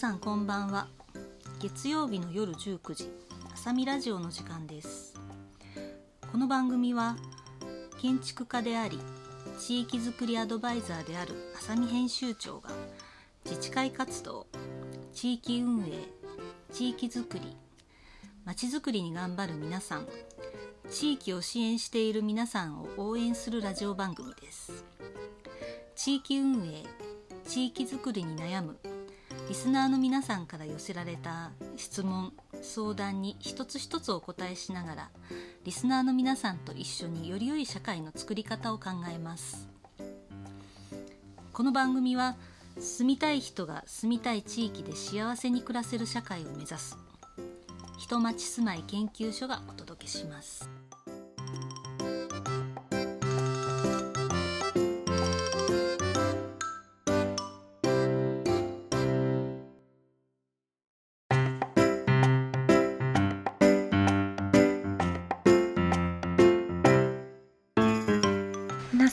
さんこんばんは。月曜日の夜19時朝見ラジオの時間です。この番組は建築家であり地域づくりアドバイザーである浅見編集長が自治会活動地域運営地域づくりまちづくりに頑張る皆さん地域を支援している皆さんを応援するラジオ番組です。地域運営地域づくりに悩むリスナーの皆さんから寄せられた質問相談に一つ一つお答えしながらリスナーの皆さんと一緒により良い社会の作り方を考えます。この番組は住みたい人が住みたい地域で幸せに暮らせる社会を目指す。人町住まい研究所がお届けします。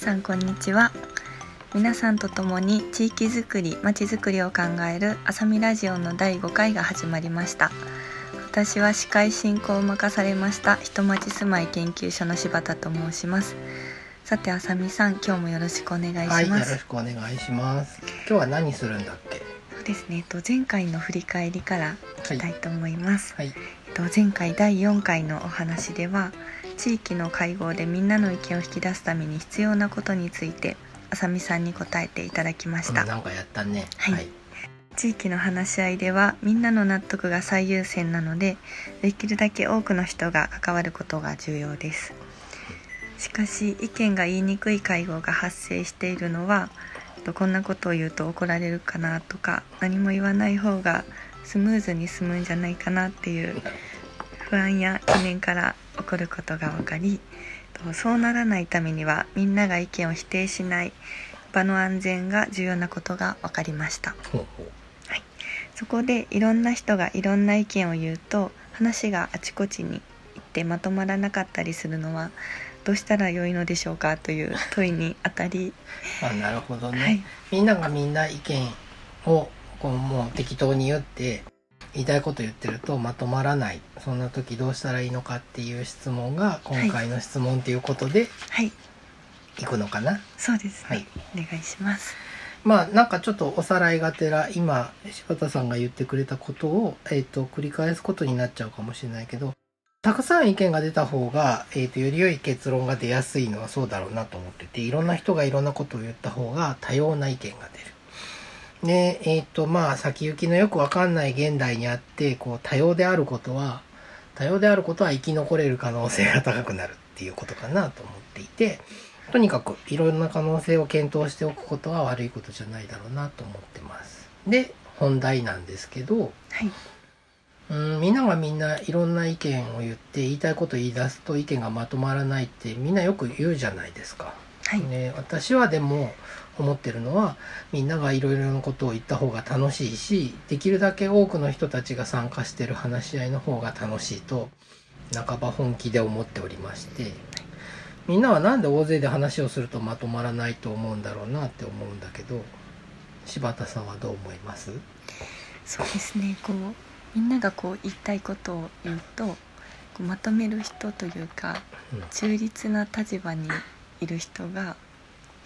さんこんにちは。皆さんと共に地域づくりまちづくりを考えるあさみラジオの第5回が始まりました。私は司会進行を任されました人町住まい研究所の柴田と申します。さてあさみさん今日もよろしくお願いします、はい、よろしくお願いします。今日は何するんだっけ？そうですね。と前回の振り返りからいきたいと思います、はい、えっと前回第4回のお話では地域の会合でみんなの意見を引き出すために必要なことについてあさみさんに答えていただきました、うんなんかやったね。はい。地域の話し合いではみんなの納得が最優先なのでできるだけ多くの人が関わることが重要です。しかし意見が言いにくい会合が発生しているのはとこんなことを言うと怒られるかなとか何も言わない方がスムーズに進むんじゃないかなっていう不安や懸念から起こることが分かりとそうならないためにはみんなが意見を否定しない場の安全が重要なことが分かりましたほうほう。そこでいろんな人がいろんな意見を言うと話があちこちに行ってまとまらなかったりするのはどうしたら良いのでしょうかという問いにあたり、あ、なるほどね。はいみんながみんな意見をこうもう適当に言って言いたいこと言ってるとまとまらない。そんな時どうしたらいいのかっていう質問が今回の質問ということではいいくのかな？そうですね、はいお願いしますまあなんかちょっとおさらいがてら今柴田さんが言ってくれたことを、えー、と繰り返すことになっちゃうかもしれないけどたくさん意見が出た方が、えー、とより良い結論が出やすいのはそうだろうなと思ってていろんな人がいろんなことを言った方が多様な意見が出る。でえっ、とまあ先行きのよくわかんない現代にあってこう多様であることは多様であることは生き残れる可能性が高くなるっていうことかなと思っていてとにかくいろんな可能性を検討しておくことは悪いことじゃないだろうなと思ってます。で本題なんですけどはいうんみんながみんないろんな意見を言って言いたいことを言い出すと意見がまとまらないってみんなよく言うじゃないですか。はい、ね、私はでも思ってるのはみんながいろいろなことを言った方が楽しいしできるだけ多くの人たちが参加してる話し合いの方が楽しいと半ば本気で思っておりましてみんなはなんで大勢で話をするとまとまらないと思うんだろうなって思うんだけど柴田さんはどう思います？そうですねこうみんながこう言いたいことを言うとこうまとめる人というかうん。中立な立場にいる人が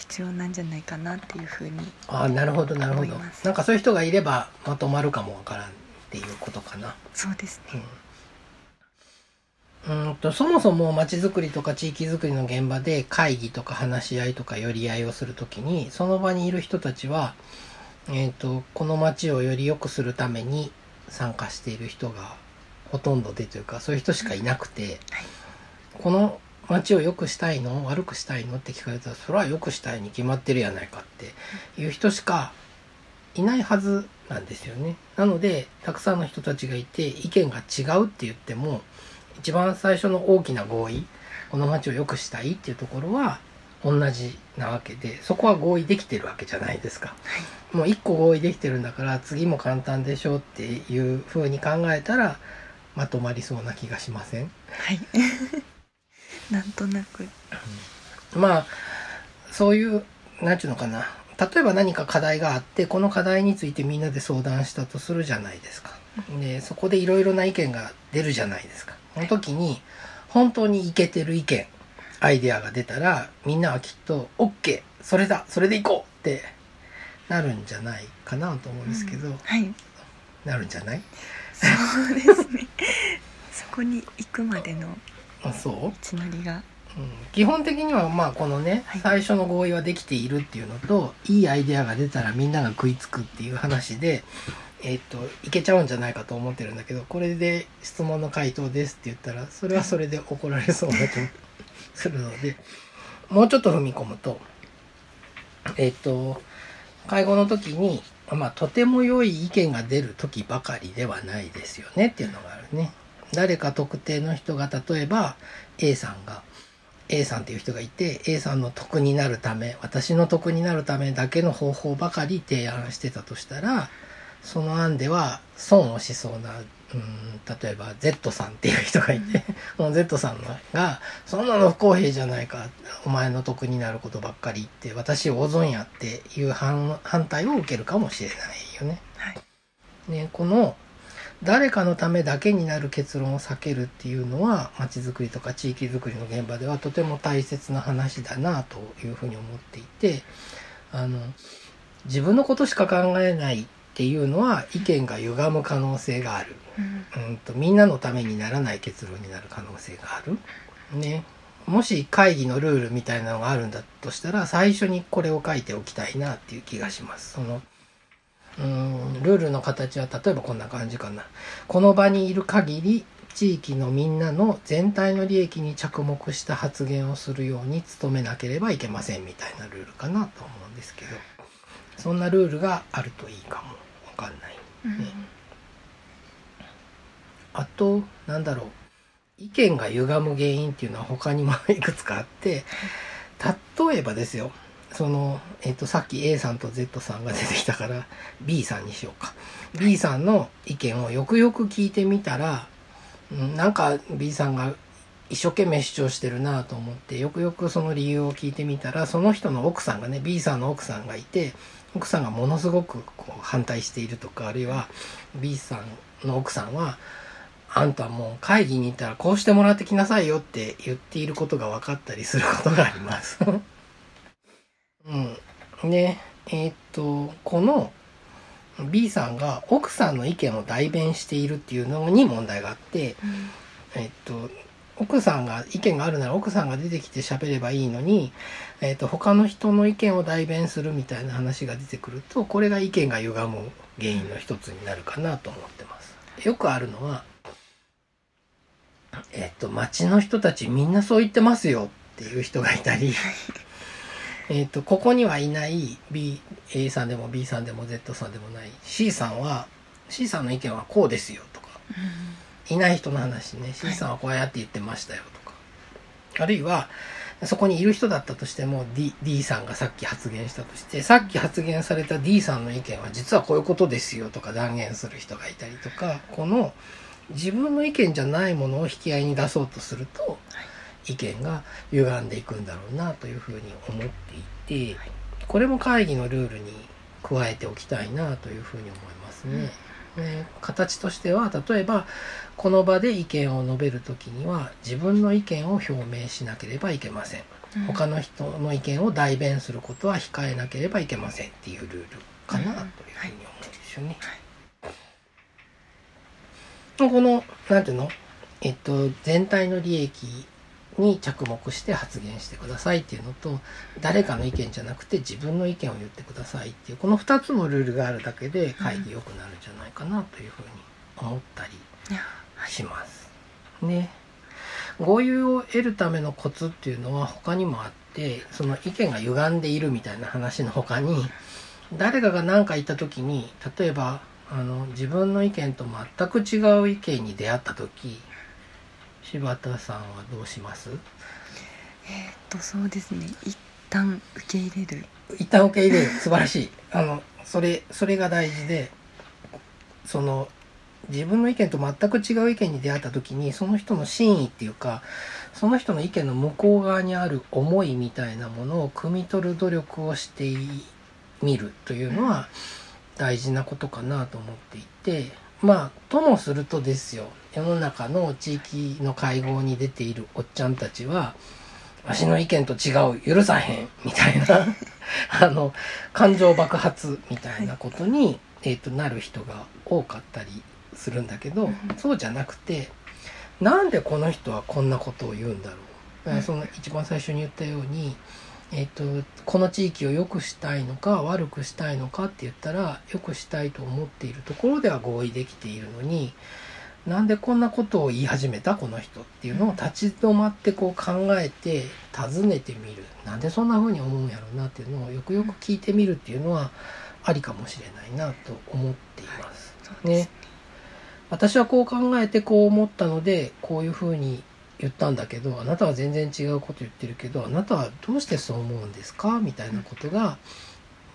必要なんじゃないかなっていうふうにああなるほどなるほど。なんかそういう人がいればまとまるかもわからんっていうことかな。そうですね。うん。うんとそもそも街づくりとか地域づくりの現場で会議とか話し合いとか寄り合いをするときにその場にいる人たちは、えー、とこの街をより良くするために参加している人がほとんどでというかそういう人しかいなくて、この街を良くしたいの？悪くしたいの？って聞かれたらそれは良くしたいに決まってるやないかっていう人しかいないはずなんですよね。なのでたくさんの人たちがいて意見が違うって言っても一番最初の大きな合意この街を良くしたいっていうところは同じなわけでそこは合意できてるわけじゃないですか。もう一個合意できてるんだから次も簡単でしょうっていう風に考えたらまとまりそうな気がしません？はい なんとなく。まあそういうなんていうのかな。例えば何か課題があってこの課題についてみんなで相談したとするじゃないですか。でそこでいろいろな意見が出るじゃないですか。その時に本当にイケてる意見アイデアが出たらみんなはきっと OK それだそれでいこうってなるんじゃないかなと思うんですけど、はい。なるんじゃない？そうですね。そこに行くまでのあそう？道のりが。うん。基本的にはまあこのね、はい。最初の合意はできているっていうのといいアイデアが出たらみんなが食いつくっていう話でえっ、といけちゃうんじゃないかと思ってるんだけどこれで質問の回答ですって言ったらそれはそれで怒られそうな気も するのでもうちょっと踏み込むとえっ、と会合の時にまあとても良い意見が出る時ばかりではないですよねっていうのがあるね。誰か特定の人が例えば A さんが A さんっていう人がいて A さんの得になるため私の得になるためだけの方法ばかり提案してたとしたらその案では損をしそうなうん例えば Z さんっていう人がいて、この Z さんが「そんなの不公平じゃないかお前の得になることばっかり言って私を大損や」っていう反反対を受けるかもしれないよね。はいねこの誰かのためだけになる結論を避けるっていうのはまちづくりとか地域づくりの現場ではとても大切な話だなというふうに思っていてあの自分のことしか考えないっていうのは意見が歪む可能性がある、うんうん、とみんなのためにならない結論になる可能性がある。ねもし会議のルールみたいなのがあるんだとしたら最初にこれを書いておきたいなっていう気がします。そのうんルールの形は例えばこんな感じかな。この場にいる限り地域のみんなの全体の利益に着目した発言をするように努めなければいけませんみたいなルールかなと思うんですけど。そんなルールがあるといいかもわかんない。うん。あとなんだろう。意見が歪む原因っていうのは他にもいくつかあって。例えばですよ。その、えっとさっき A さんと Z さんが出てきたから B さんにしようか B さんの意見をよくよく聞いてみたら、うん、なんか B さんが一生懸命主張してるなと思ってよくよくその理由を聞いてみたらその人の奥さんがね B さんの奥さんがいて奥さんがものすごくこう反対しているとかあるいは B さんの奥さんはあんたもう会議に行ったらこうしてもらってきなさいよって言っていることが分かったりすることがあります。うん。で、えーっと、この B さんが奥さんの意見を代弁しているっていうのに問題があって、えっと、奥さんが意見があるなら奥さんが出てきて喋ればいいのに、えっと、他の人の意見を代弁するみたいな話が出てくると、これが意見が歪む原因の一つになるかなと思ってます。よくあるのは、えっと、町の人たちみんなそう言ってますよっていう人がいたり、えっと、ここにはいない B、A さんでも B さんでも Z さんでもない。C さんは、C さんの意見はこうですよとか、いない人の話ね、C さんはこうやって言ってましたよとか。あるいは、そこにいる人だったとしても D, D さんがさっき発言したとして、さっき発言された D さんの意見は実はこういうことですよとか断言する人がいたりとか、この自分の意見じゃないものを引き合いに出そうとすると、意見が歪んでいくんだろうなというふうに思っていて、これも会議のルールに加えておきたいなというふうに思いますね。ね形としては例えばこの場で意見を述べる時には自分の意見を表明しなければいけません。他の人の意見を代弁することは控えなければいけませんっていうルールかなというふうに思うんですよね。このなんていうの？えっと全体の利益に着目して発言してくださいっていうのと誰かの意見じゃなくて自分の意見を言ってくださいっていうこの2つのルールがあるだけで会議良くなるんじゃないかなというふうに思ったりします。ね。合意を得るためのコツっていうのは他にもあってその意見が歪んでいるみたいな話の他に誰かが何か言った時に例えばあの自分の意見と全く違う意見に出会った時柴田さんはどうします？えーっとそうですね。一旦受け入れる。一旦受け入れる。素晴らしい。あのそれそれが大事でその自分の意見と全く違う意見に出会った時にその人の真意っていうかその人の意見の向こう側にある思いみたいなものを汲み取る努力をしていみるというのは大事なことかなと思っていてまあともするとですよ。世の中の地域の会合に出ているおっちゃんたちはわしの意見と違う許さへんみたいな あの感情爆発みたいなことに、えー、となる人が多かったりするんだけど、うん。そうじゃなくてなんでこの人はこんなことを言うんだろう。だからその一番最初に言ったように、えー、とこの地域を良くしたいのか悪くしたいのかって言ったら良くしたいと思っているところでは合意できているのになんでこんなことを言い始めたこの人っていうのを立ち止まってこう考えて尋ねてみる。なんでそんな風に思うんやろうなっていうのをよくよく聞いてみるっていうのはありかもしれないなと思っています。ね。私はこう考えてこう思ったのでこういうふうに言ったんだけどあなたは全然違うこと言ってるけどあなたはどうしてそう思うんですか？みたいなことが、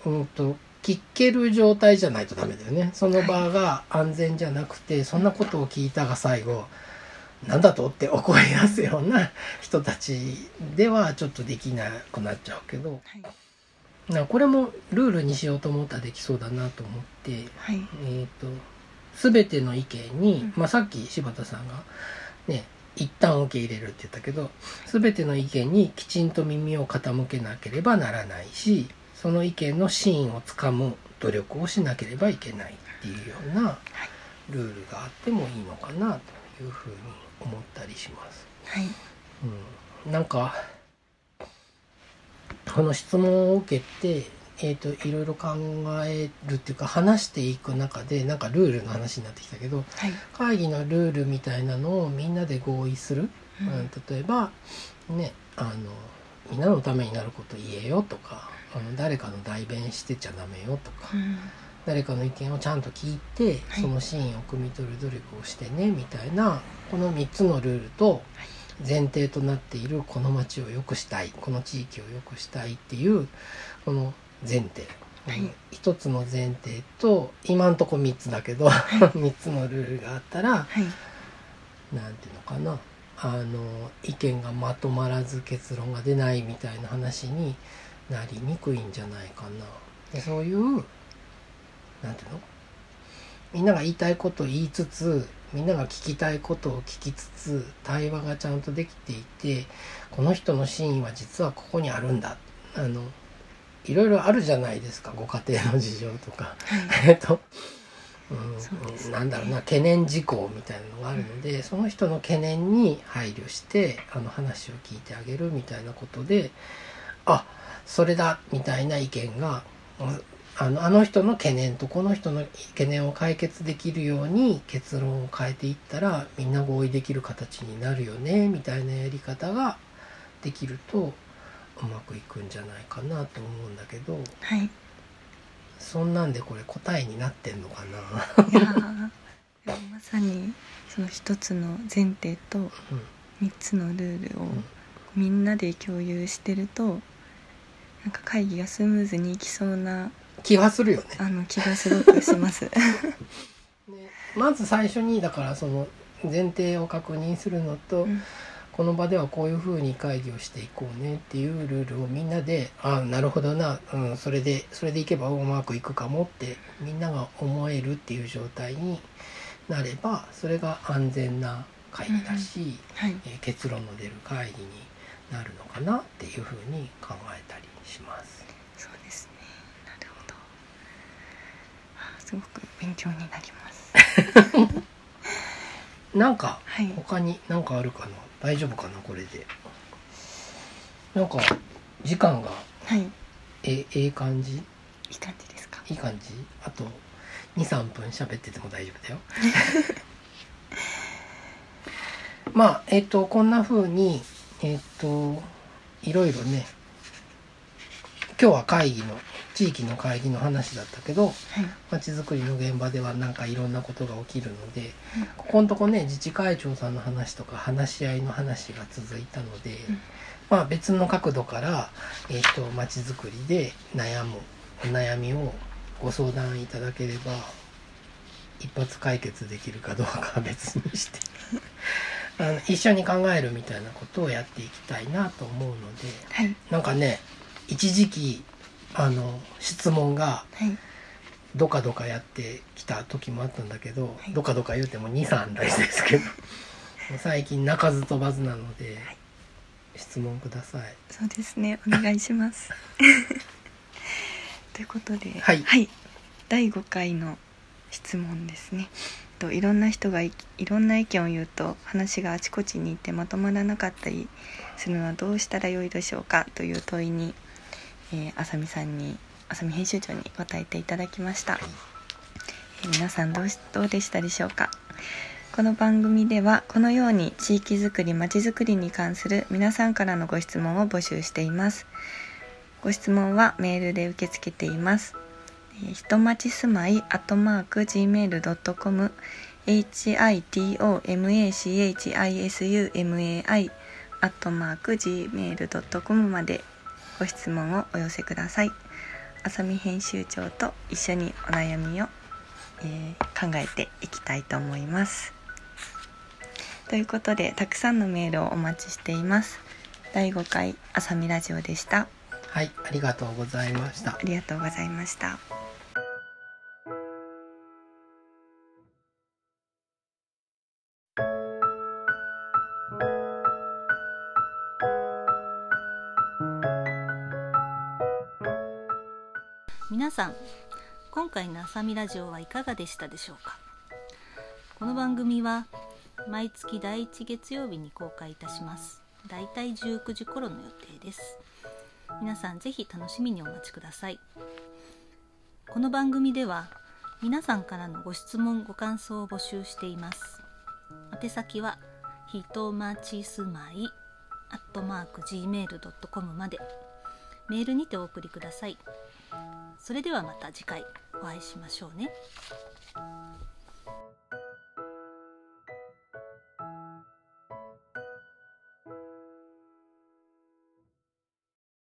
うんと聞ける状態じゃないとダメだよね。その場が安全じゃなくて、そんなことを聞いたが最後なんだとって怒り出すような 人たちではちょっとできなくなっちゃうけど。はい。これもルールにしようと思ったらできそうだなと思ってはい。えー、と全ての意見に、うん。まあ、さっき柴田さんがね一旦受け入れるって言ったけど全ての意見にきちんと耳を傾けなければならないしその意見の真意をつかむ努力をしなければいけないっていうようなルールがあってもいいのかなというふうに思ったりします。はい。うん、なんかこの質問を受けて、えー、といろいろ考えるっていうか話していく中でなんかルールの話になってきたけどはい。会議のルールみたいなのをみんなで合意する、うん。うん例えばねあのみんなのためになること言えよとかあの誰かの代弁してちゃダメよとか、うん。誰かの意見をちゃんと聞いて、はい。そのシーンを汲み取る努力をしてねみたいなこの3つのルールと前提となっているこの街を良くしたいこの地域を良くしたいっていうこの前提、はい。うん一つの前提と今んとこ3つだけど、3つのルールがあったらはい。なんていうのかな。あの意見がまとまらず結論が出ないみたいな話になりにくいんじゃないかな。でそういうなんていうの？みんなが言いたいことを言いつつみんなが聞きたいことを聞きつつ対話がちゃんとできていてこの人の真意は実はここにあるんだ。あのいろいろあるじゃないですかご家庭の事情とか。はい えっと、うんなんだろうな懸念事項みたいなのがあるので、その人の懸念に配慮してあの話を聞いてあげるみたいなことであそれだみたいな意見がうんあのあの人の懸念とこの人の懸念を解決できるように結論を変えていったらみんな合意できる形になるよねみたいなやり方ができるとうまくいくんじゃないかなと思うんだけど。はいそんなんでこれ答えになってんのかな？まさにその一つの前提とうん三つのルールをんみんなで共有してるとなんか会議がスムーズにいきそうな気はするよね。あの気がすごくします。ねまず最初にだからその前提を確認するのと、うんこの場ではこういうふうに会議をしていこうねっていうルールをみんなであなるほどな、うん、それでそれでいけばうまくいくかもってみんなが思えるっていう状態になればそれが安全な会議だし、はい。えー結論の出る会議になるのかなっていうふうに考えたりします。そうですね。なるほど。あすごく勉強になります。なんかはい。他に何かあるかな？大丈夫かなこれで。なんか時間がはい。えええ感じ？いい感じですか？いい感じ？あと23分喋ってても大丈夫だよ。まあえっ、とこんな風にえっ、といろいろね今日は会議の地域の会議の話だったけどはい。まちづくりの現場ではなんかいろんなことが起きるので、ここのとこね自治会長さんの話とか話し合いの話が続いたので、うん。まあ別の角度からえっ、とまちづくりで悩むお悩みをご相談いただければ一発解決できるかどうかは別にして あの一緒に考えるみたいなことをやっていきたいなと思うので。はい。なんかね一時期あの質問がはい。どかどかやってきた時もあったんだけど、はい。どかどか言うても23台ですけど最近鳴かず飛ばずなので、質問ください。そうですね。お願いします。ということではい。第5回の質問ですね。といろんな人がいいろんな意見を言うと話があちこちに行ってまとまらなかったりするのはどうしたらよいでしょうかという問いに、えー、あさみさんにあさみ編集長に答えていただきました、えー皆さんどうしどうでしたでしょうか？この番組ではこのように地域づくりまちづくりに関する皆さんからのご質問を募集しています。ご質問はメールで受け付けています。えーひとまち住まいアットマーク gmail.com hitomachissumai アットマーク gmail.com までご質問をお寄せください。あさみ編集長と一緒にお悩みを、えー考えていきたいと思います。ということでたくさんのメールをお待ちしています。第5回あさみラジオでした。はいありがとうございました。ありがとうございました回の「あさみラジオ」はいかがでしたでしょうか？この番組は毎月第1月曜日に公開いたします。だいたい19時頃の予定です。皆さんぜひ楽しみにお待ちください。この番組では皆さんからのご質問ご感想を募集しています。宛先はひとまちすまいアットマーク gmail.com まで。メールにてお送りください。それではまた次回。お会いしましょうね。